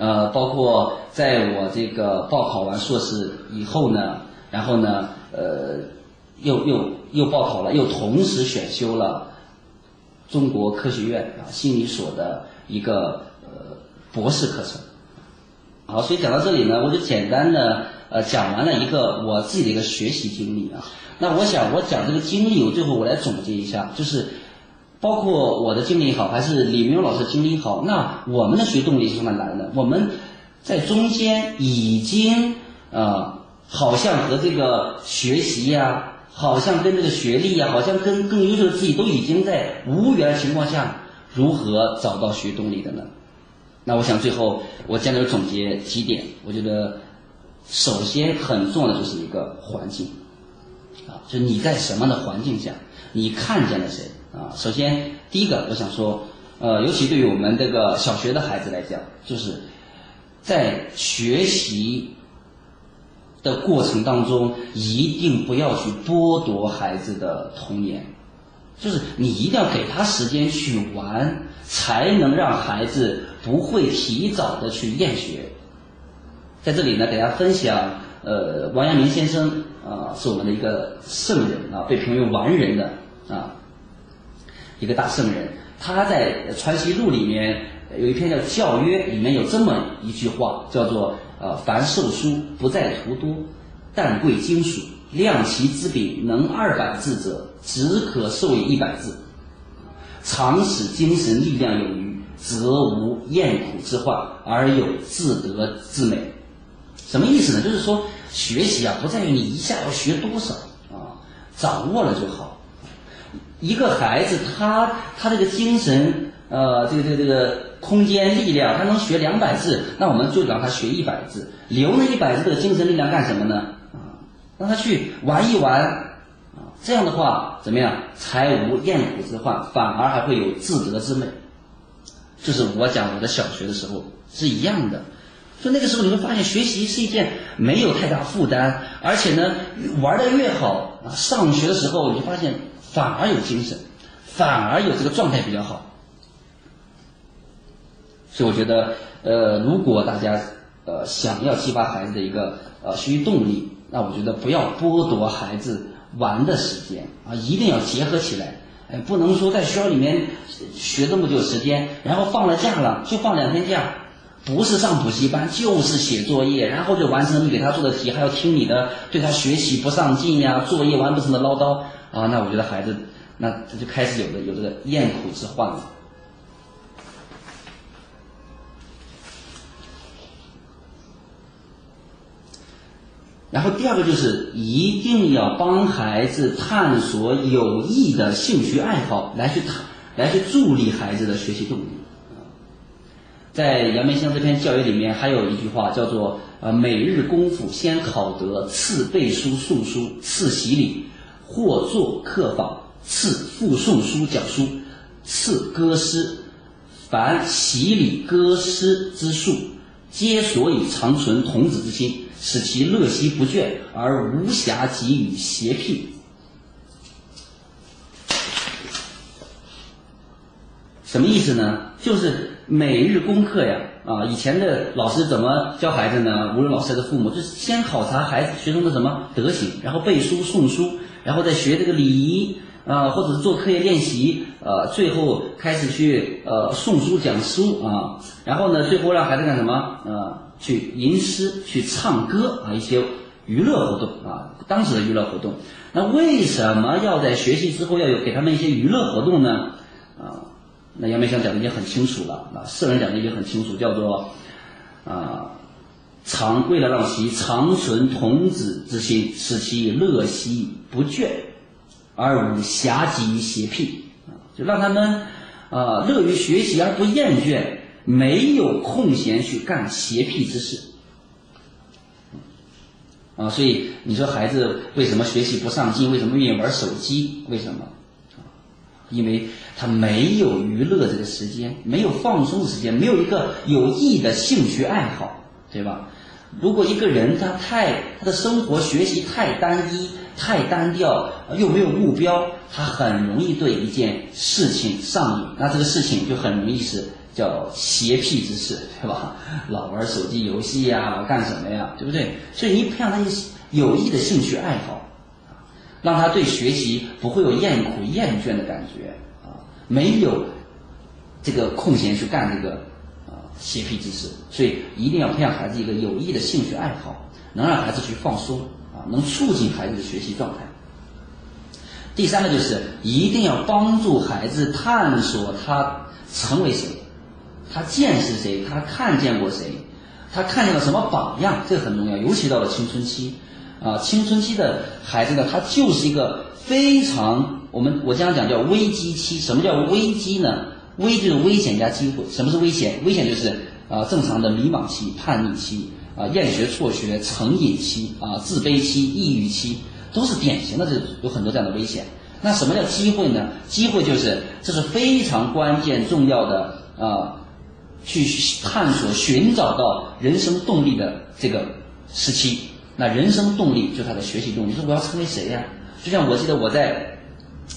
呃，包括在我这个报考完硕士以后呢，然后呢，呃，又又又报考了，又同时选修了中国科学院啊心理所的一个呃博士课程。好，所以讲到这里呢，我就简单的呃讲完了一个我自己的一个学习经历啊。那我想我讲这个经历，我最后我来总结一下，就是包括我的经历好，还是李明老师经历好，那我们的学动力是从哪来的？我们在中间已经呃，好像和这个学习呀，好像跟这个学历呀，好像跟更优秀的自己都已经在无缘情况下，如何找到学动力的呢？那我想最后我简单总结几点，我觉得首先很重要的就是一个环境，啊，就你在什么样的环境下，你看见了谁啊？首先第一个我想说，呃，尤其对于我们这个小学的孩子来讲，就是在学习的过程当中，一定不要去剥夺孩子的童年，就是你一定要给他时间去玩，才能让孩子。不会提早的去厌学，在这里呢，给大家分享，呃，王阳明先生啊，是我们的一个圣人啊，被评为完人的啊，一个大圣人。他在《传习录》里面有一篇叫《教约》，里面有这么一句话，叫做呃，凡授书不在图多，但贵精属。量其之笔能二百字者，只可授以一百字，常使精神力量有余。则无厌苦之患，而有自得之美。什么意思呢？就是说，学习啊，不在于你一下要学多少啊，掌握了就好。一个孩子，他他这个精神，呃，这个这个这个空间力量，他能学两百字，那我们就让他学一百字，留那一百字的精神力量干什么呢？啊，让他去玩一玩啊，这样的话怎么样？才无厌苦之患，反而还会有自得之美。就是我讲我的小学的时候是一样的，所以那个时候你会发现学习是一件没有太大负担，而且呢玩的越好啊，上学的时候你就发现反而有精神，反而有这个状态比较好。所以我觉得，呃，如果大家呃想要激发孩子的一个呃学习动力，那我觉得不要剥夺孩子玩的时间啊，一定要结合起来。哎，不能说在学校里面学这么久时间，然后放了假了就放两天假，不是上补习班就是写作业，然后就完成你给他做的题，还要听你的，对他学习不上进呀，作业完不成的唠叨啊，那我觉得孩子那他就开始有了有这个厌苦之患了。然后第二个就是一定要帮孩子探索有益的兴趣爱好，来去探，来去助力孩子的学习动力。在杨明先生这篇教育里面，还有一句话叫做：呃，每日功夫先考得，次背书诵书，次习礼，或作课访，次复诵书讲书，次歌诗。凡习礼歌诗之术，皆所以长存童子之心。使其乐习不倦，而无暇给予邪僻。什么意思呢？就是每日功课呀，啊，以前的老师怎么教孩子呢？无论老师还是父母，就是先考察孩子学生的什么德行，然后背书诵书，然后再学这个礼仪啊，或者是做课业练习，呃，最后开始去呃诵书讲书啊，然后呢，最后让孩子干什么啊？去吟诗、去唱歌啊，一些娱乐活动啊，当时的娱乐活动。那为什么要在学习之后要有给他们一些娱乐活动呢？啊，那杨梅香讲的已经很清楚了啊，圣人讲的已经很清楚，叫做啊，长为了让其长存童子之心，使其乐习不倦，而无暇及于邪僻，就让他们啊乐于学习而不厌倦。没有空闲去干邪僻之事，啊，所以你说孩子为什么学习不上进？为什么愿意玩手机？为什么？因为他没有娱乐这个时间，没有放松时间，没有一个有益的兴趣爱好，对吧？如果一个人他太他的生活学习太单一、太单调，又没有目标，他很容易对一件事情上瘾，那这个事情就很容易是。叫邪僻之事，对吧？老玩手机游戏呀，老干什么呀，对不对？所以你培养他一些有益的兴趣爱好，让他对学习不会有厌苦厌倦的感觉啊，没有这个空闲去干这个啊嬉皮之事。所以一定要培养孩子一个有益的兴趣爱好，能让孩子去放松啊，能促进孩子的学习状态。第三个就是一定要帮助孩子探索他成为谁。他见识谁？他看见过谁？他看见了什么榜样？这个很重要，尤其到了青春期，啊，青春期的孩子呢，他就是一个非常我们我经常讲叫危机期。什么叫危机呢？危就是危险加机会。什么是危险？危险就是啊正常的迷茫期、叛逆期啊厌学辍学、成瘾期啊自卑期、抑郁期，都是典型的这有很多这样的危险。那什么叫机会呢？机会就是这是非常关键重要的啊。去探索、寻找到人生动力的这个时期，那人生动力就是他的学习动力。你说我要成为谁呀？就像我记得我在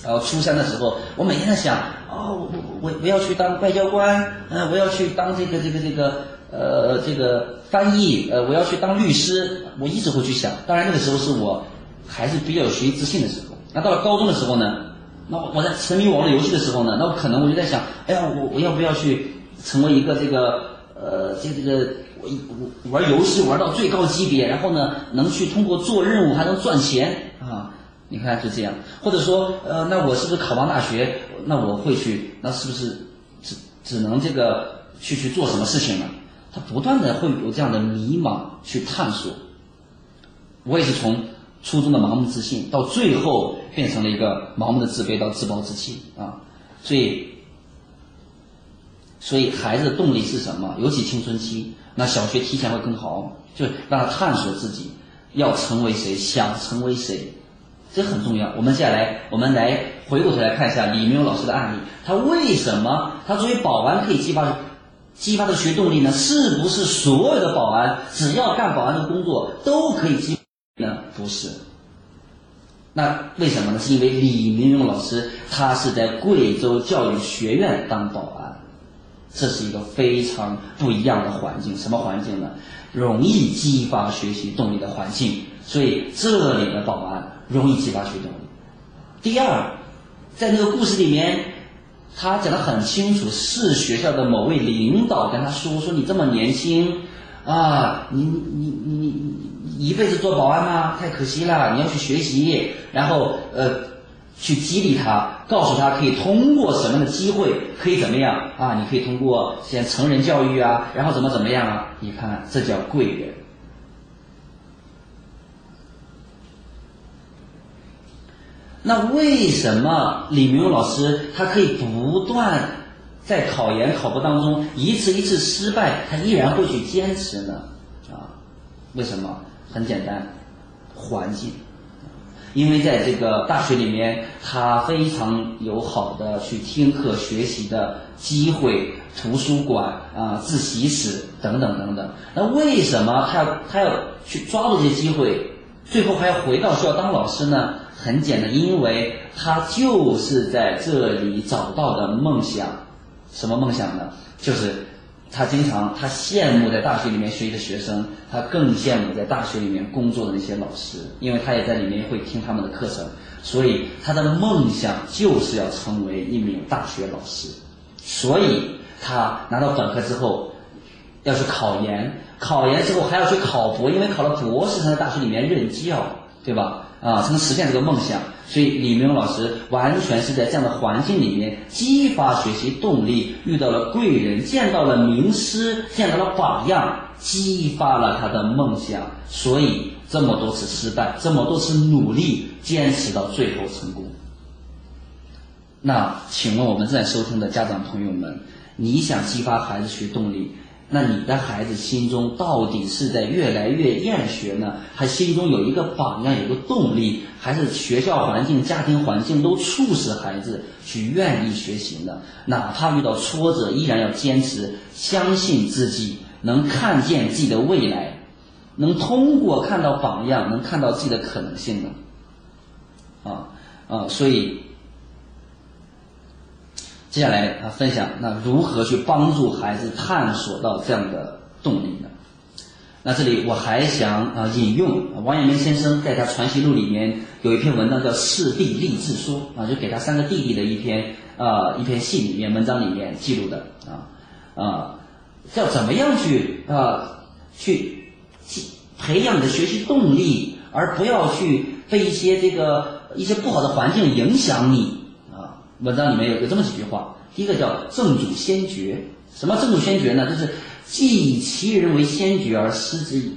呃初三的时候，我每天在想，哦，我我我要去当外交官，嗯，我要去当这个这个这个呃这个翻译，呃，我要去当律师，我一直会去想。当然那个时候是我还是比较有学习自信的时候。那到了高中的时候呢，那我在沉迷网络游戏的时候呢，那我可能我就在想，哎呀，我我要不要去？成为一个这个呃，这这个我玩游戏玩到最高级别，然后呢，能去通过做任务还能赚钱啊！你看就这样，或者说呃，那我是不是考上大学？那我会去，那是不是只只能这个去去做什么事情呢？他不断的会有这样的迷茫去探索。我也是从初中的盲目自信，到最后变成了一个盲目的自卑到自暴自弃啊！所以。所以孩子的动力是什么？尤其青春期，那小学提前会更好，就让他探索自己要成为谁，想成为谁，这很重要。我们接下来，我们来回过头来看一下李明勇老师的案例，他为什么他作为保安可以激发激发的学动力呢？是不是所有的保安只要干保安的工作都可以激呢？不是。那为什么呢？是因为李明勇老师他是在贵州教育学院当保安。这是一个非常不一样的环境，什么环境呢？容易激发学习动力的环境，所以这里的保安容易激发学习动力。第二，在那个故事里面，他讲得很清楚，是学校的某位领导跟他说：“说你这么年轻，啊，你你你你一辈子做保安吗？太可惜了，你要去学习。”然后呃。去激励他，告诉他可以通过什么样的机会，可以怎么样啊？你可以通过先成人教育啊，然后怎么怎么样啊？你看，这叫贵人。那为什么李明老师他可以不断在考研考博当中一次一次失败，他依然会去坚持呢？啊，为什么？很简单，环境。因为在这个大学里面，他非常有好的去听课学习的机会，图书馆啊、自习室等等等等。那为什么他要他要去抓住这些机会，最后还要回到学校当老师呢？很简单，因为他就是在这里找到的梦想。什么梦想呢？就是。他经常，他羡慕在大学里面学习的学生，他更羡慕在大学里面工作的那些老师，因为他也在里面会听他们的课程，所以他的梦想就是要成为一名大学老师。所以他拿到本科之后，要去考研，考研之后还要去考博，因为考了博士才在大学里面任教，对吧？啊，才能实现这个梦想。所以李明老师完全是在这样的环境里面激发学习动力，遇到了贵人，见到了名师，见到了榜样，激发了他的梦想。所以这么多次失败，这么多次努力，坚持到最后成功。那请问我们正在收听的家长朋友们，你想激发孩子学动力？那你的孩子心中到底是在越来越厌学呢，还心中有一个榜样，有个动力，还是学校环境、家庭环境都促使孩子去愿意学习呢？哪怕遇到挫折，依然要坚持，相信自己能看见自己的未来，能通过看到榜样，能看到自己的可能性呢？啊啊，所以。接下来啊，分享那如何去帮助孩子探索到这样的动力呢？那这里我还想啊引用王阳明先生在他《传习录》里面有一篇文章叫《四弟立志说》啊，就给他三个弟弟的一篇啊一篇信里面文章里面记录的啊啊，叫怎么样去啊去培养你的学习动力，而不要去被一些这个一些不好的环境影响你。文章里面有有这么几句话，第一个叫正主先觉，什么正主先觉呢？就是既以其人为先觉而失之矣，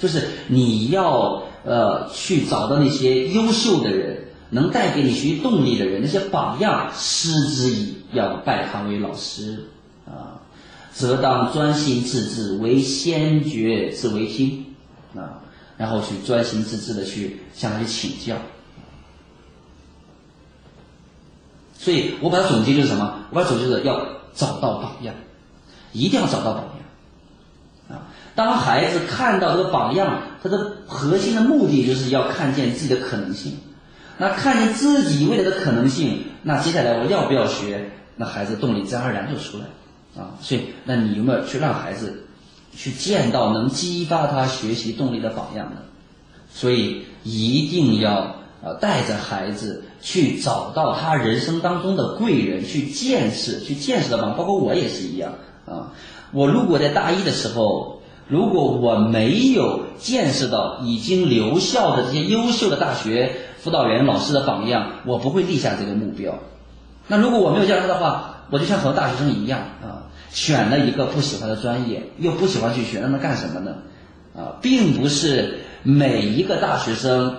就是你要呃去找到那些优秀的人，能带给你学习动力的人，那些榜样失之矣，要拜他为老师。啊，则当专心致志为先觉之为听啊，然后去专心致志的去向他去请教。所以我把它总结就是什么？我把它总结就是要找到榜样，一定要找到榜样啊！当孩子看到这个榜样，他的核心的目的就是要看见自己的可能性。那看见自己未来的可能性，那接下来我要不要学？那孩子动力自然而然就出来啊！所以，那你有没有去让孩子去见到能激发他学习动力的榜样呢？所以一定要。呃，带着孩子去找到他人生当中的贵人，去见识，去见识的吧。包括我也是一样啊。我如果在大一的时候，如果我没有见识到已经留校的这些优秀的大学辅导员老师的榜样，我不会立下这个目标。那如果我没有见到他的话，我就像很多大学生一样啊，选了一个不喜欢的专业，又不喜欢去学，那能干什么呢？啊，并不是每一个大学生。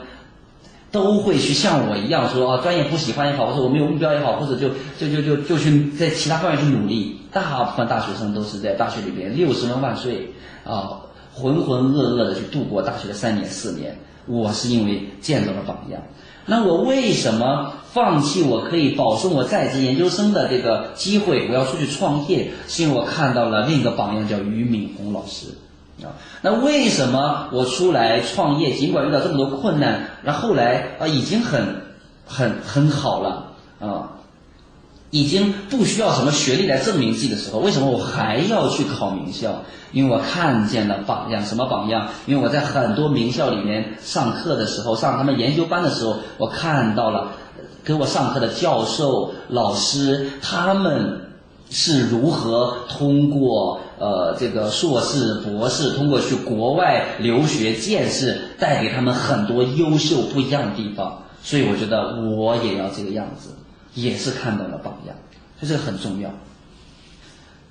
都会去像我一样说啊，专业不喜欢也好，或者我没有目标也好，或者就就就就就去在其他方面去努力。大部分大学生都是在大学里边六十分万岁啊，浑浑噩噩的去度过大学的三年四年。我是因为见到了榜样。那我为什么放弃我可以保送我在职研究生的这个机会，我要出去创业？是因为我看到了另一个榜样，叫俞敏洪老师。那为什么我出来创业，尽管遇到这么多困难，那后来啊已经很很很好了啊，已经不需要什么学历来证明自己的时候，为什么我还要去考名校？因为我看见了榜样，什么榜样？因为我在很多名校里面上课的时候，上他们研究班的时候，我看到了给我上课的教授、老师，他们。是如何通过呃这个硕士、博士，通过去国外留学见识，带给他们很多优秀不一样的地方。所以我觉得我也要这个样子，也是看到了榜样，这个很重要。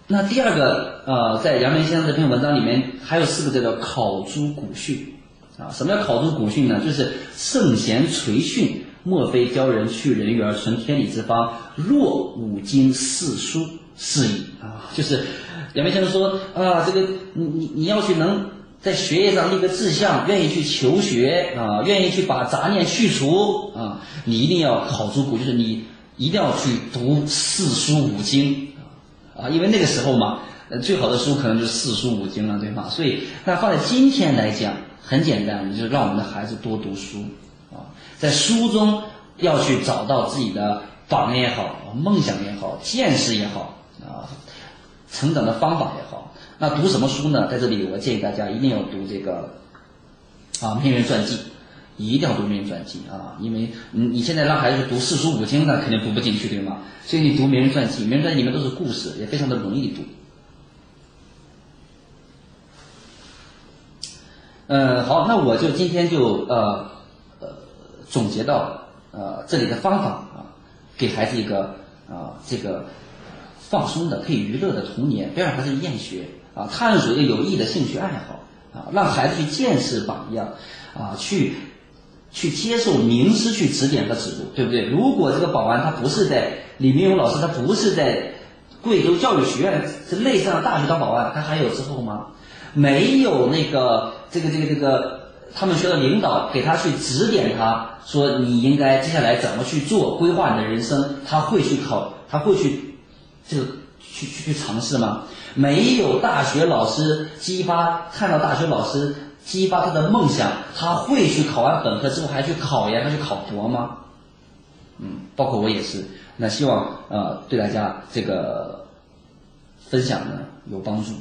那第二个呃，在杨明先生这篇文章里面还有四个字叫考诸古训啊。什么叫考诸古训呢？就是圣贤垂训，莫非教人去人欲而存天理之方，若五经四书。是矣啊，就是杨明先生说啊，这个你你你要去能在学业上立个志向，愿意去求学啊，愿意去把杂念去除啊，你一定要考出古，就是你一定要去读四书五经啊，因为那个时候嘛，最好的书可能就是四书五经了，对吗？所以那放在今天来讲，很简单，就是让我们的孩子多读书啊，在书中要去找到自己的榜样也好，梦想也好，见识也好。啊，成长的方法也好，那读什么书呢？在这里，我建议大家一定要读这个啊名人传记，一定要读名人传记啊，因为你你现在让孩子读四书五经，那肯定读不进去，对吗？所以你读名人传记，名人传记里面都是故事，也非常的容易读。嗯，好，那我就今天就呃呃总结到呃这里的方法啊，给孩子一个啊这个。放松的可以娱乐的童年，不要让孩子厌学啊，探索一个有益的兴趣爱好啊，让孩子去见识榜样啊，去去接受名师去指点和指路，对不对？如果这个保安他不是在李明勇老师，他不是在贵州教育学院这类似的大学当保安，他还有之后吗？没有那个这个这个这个他们学校领导给他去指点他，说你应该接下来怎么去做规划你的人生，他会去考，他会去。就去去去尝试吗？没有大学老师激发，看到大学老师激发他的梦想，他会去考完本科之后还去考研，还去考博吗？嗯，包括我也是，那希望呃对大家这个分享呢有帮助。